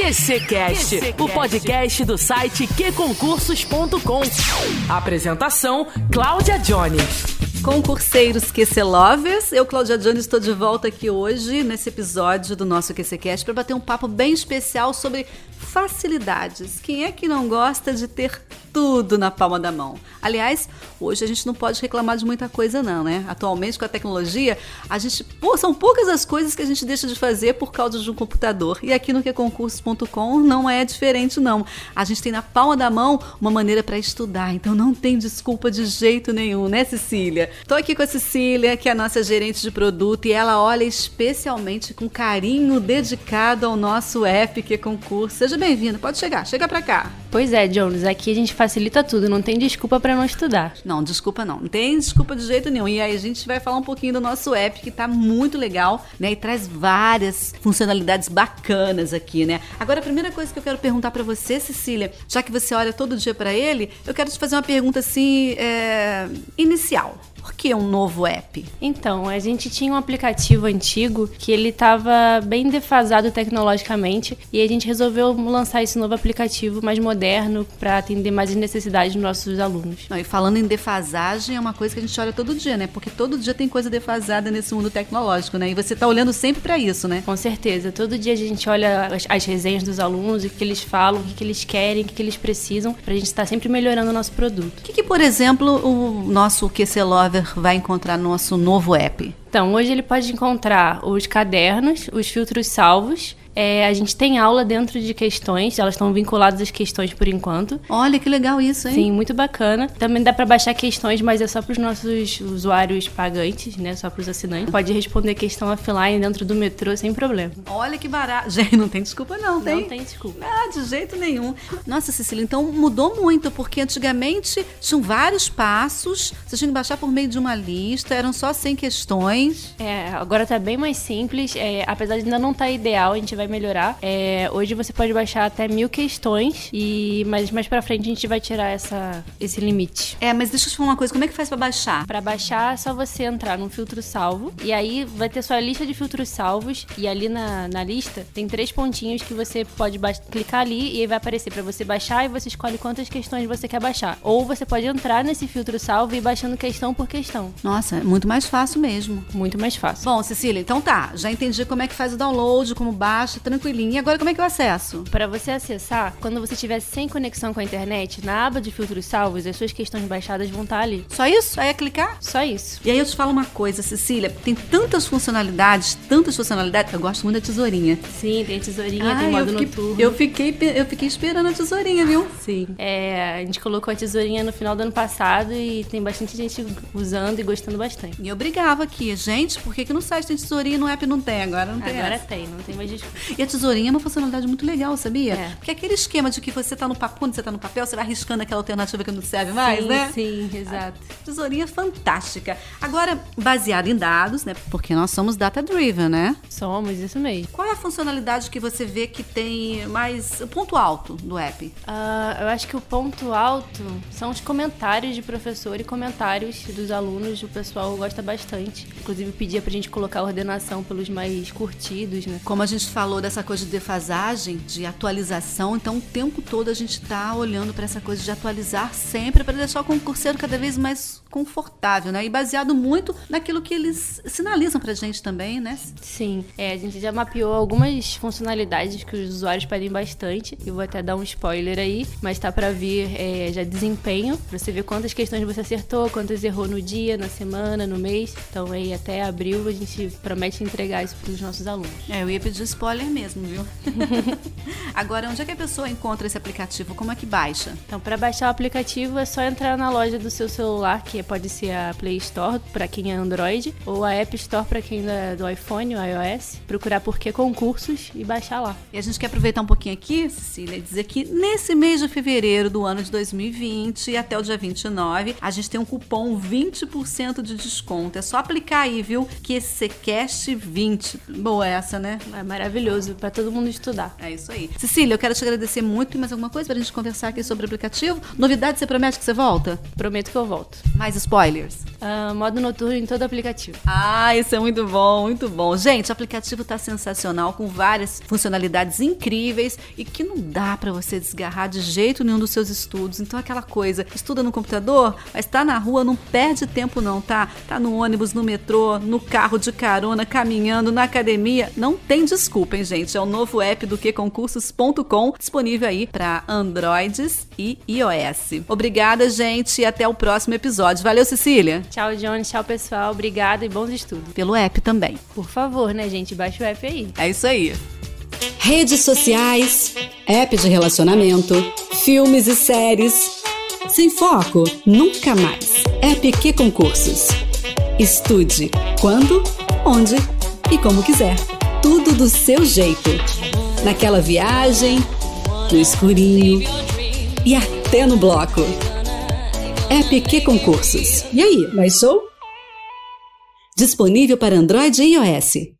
QCcast, o podcast do site qconcursos.com. Apresentação: Cláudia Jones. Concurseiros QC Lovers, eu, Cláudia Jones, estou de volta aqui hoje nesse episódio do nosso QCcast para bater um papo bem especial sobre facilidades. Quem é que não gosta de ter tudo na palma da mão? Aliás, hoje a gente não pode reclamar de muita coisa não, né? Atualmente com a tecnologia, a gente, pô, são poucas as coisas que a gente deixa de fazer por causa de um computador. E aqui no queconcursos.com não é diferente não. A gente tem na palma da mão uma maneira para estudar, então não tem desculpa de jeito nenhum, né, Cecília? Tô aqui com a Cecília, que é a nossa gerente de produto, e ela olha especialmente com carinho dedicado ao nosso app Que Concurso. Seja bem-vinda, pode chegar, chega para cá. Pois é, Jones, aqui a gente facilita tudo, não tem desculpa para não estudar. Não, desculpa não, não tem desculpa de jeito nenhum. E aí a gente vai falar um pouquinho do nosso app que tá muito legal, né? E traz várias funcionalidades bacanas aqui, né? Agora a primeira coisa que eu quero perguntar para você, Cecília, já que você olha todo dia para ele, eu quero te fazer uma pergunta assim, é... inicial. Que um novo app? Então, a gente tinha um aplicativo antigo que ele estava bem defasado tecnologicamente e a gente resolveu lançar esse novo aplicativo mais moderno para atender mais as necessidades dos nossos alunos. Não, e falando em defasagem, é uma coisa que a gente olha todo dia, né? Porque todo dia tem coisa defasada nesse mundo tecnológico, né? E você está olhando sempre para isso, né? Com certeza. Todo dia a gente olha as, as resenhas dos alunos, o que eles falam, o que eles querem, o que eles precisam, para a gente estar tá sempre melhorando o nosso produto. O que, que por exemplo, o nosso QC Lover vai encontrar no nosso novo app? Então, hoje ele pode encontrar os cadernos, os filtros salvos, é, a gente tem aula dentro de questões, elas estão vinculadas às questões por enquanto. Olha que legal isso, hein? Sim, muito bacana. Também dá para baixar questões, mas é só para os nossos usuários pagantes, né? Só para os assinantes. Pode responder questão offline dentro do metrô sem problema. Olha que barato. Gente, não tem desculpa não, tem? Não tem desculpa. Ah, de jeito nenhum. Nossa, Cecília, então mudou muito, porque antigamente tinham vários passos, você tinha que baixar por meio de uma lista, eram só 100 questões. É, agora tá bem mais simples, é, apesar de ainda não estar tá ideal, a gente vai melhorar. É, hoje você pode baixar até mil questões, e mas mais pra frente a gente vai tirar essa, esse limite. É, mas deixa eu te falar uma coisa, como é que faz para baixar? Para baixar é só você entrar no filtro salvo, e aí vai ter sua lista de filtros salvos, e ali na, na lista tem três pontinhos que você pode clicar ali e aí vai aparecer para você baixar e você escolhe quantas questões você quer baixar. Ou você pode entrar nesse filtro salvo e ir baixando questão por questão. Nossa, é muito mais fácil mesmo. Muito mais fácil. Bom, Cecília, então tá, já entendi como é que faz o download, como baixa, tranquilinho. E agora como é que eu acesso? Para você acessar, quando você estiver sem conexão com a internet, na aba de filtros salvos, as suas questões baixadas vão estar ali. Só isso? Aí é clicar? Só isso. E aí eu te falo uma coisa, Cecília, tem tantas funcionalidades, tantas funcionalidades, eu gosto muito da tesourinha. Sim, tem tesourinha, tem modo eu fiquei, noturno. Eu fiquei, eu fiquei esperando a tesourinha, viu? Sim. É, a gente colocou a tesourinha no final do ano passado e tem bastante gente usando e gostando bastante. E eu brigava aqui, gente, por que, que no site tem tesourinha e no app não tem? Agora não tem. Agora essa. tem, não tem mais desculpa. E a tesourinha é uma funcionalidade muito legal, sabia? É. Porque aquele esquema de que você tá no papel, quando você tá no papel, você vai riscando aquela alternativa que não serve mais, sim, né? Sim, exato. A tesourinha é fantástica. Agora, baseado em dados, né? Porque nós somos data-driven, né? Somos, isso mesmo. Qual é a funcionalidade que você vê que tem mais o ponto alto do app? Ah, eu acho que o ponto alto são os comentários de professor e comentários dos alunos. O pessoal gosta bastante. Inclusive, pedia pra gente colocar a ordenação pelos mais curtidos, né? Como a gente falou dessa coisa de defasagem, de atualização, então o tempo todo a gente tá olhando para essa coisa de atualizar sempre para deixar o concurseiro cada vez mais confortável, né? E baseado muito naquilo que eles sinalizam pra gente também, né? Sim, é, a gente já mapeou algumas funcionalidades que os usuários pedem bastante. Eu vou até dar um spoiler aí, mas tá para vir é, já desempenho, pra você ver quantas questões você acertou, quantas errou no dia, na semana, no mês. Então aí até abril a gente promete entregar isso pros nossos alunos. É, eu ia pedir spoiler mesmo, viu? Agora, onde é que a pessoa encontra esse aplicativo? Como é que baixa? Então, para baixar o aplicativo é só entrar na loja do seu celular, que pode ser a Play Store para quem é Android, ou a App Store para quem é do iPhone ou iOS. Procurar por que concursos e baixar lá. E a gente quer aproveitar um pouquinho aqui, Cecília, e dizer que nesse mês de fevereiro do ano de 2020 e até o dia 29, a gente tem um cupom 20% de desconto. É só aplicar aí, viu? Que esse Secast 20. Boa essa, né? É maravilhoso para todo mundo estudar. É isso aí. Cecília, eu quero te agradecer muito. Tem mais alguma coisa pra gente conversar aqui sobre o aplicativo? Novidade, você promete que você volta? Prometo que eu volto. Mas mais spoilers? Uh, modo noturno em todo aplicativo. Ah, isso é muito bom, muito bom. Gente, o aplicativo tá sensacional, com várias funcionalidades incríveis e que não dá para você desgarrar de jeito nenhum dos seus estudos. Então, aquela coisa, estuda no computador, mas tá na rua, não perde tempo não, tá? Tá no ônibus, no metrô, no carro de carona, caminhando, na academia. Não tem desculpa, hein, gente? É o novo app do queconcursos.com, disponível aí para Androids e iOS. Obrigada, gente, e até o próximo episódio. Valeu, Cecília! Tchau, Johnny. Tchau, pessoal. Obrigada e bons estudos. Pelo app também. Por favor, né, gente? Baixa o app aí. É isso aí. Redes sociais, app de relacionamento, filmes e séries. Sem foco, nunca mais. App que concursos. Estude quando, onde e como quiser. Tudo do seu jeito. Naquela viagem, no escurinho e até no bloco. Que concursos. E aí, mais show? Disponível para Android e iOS.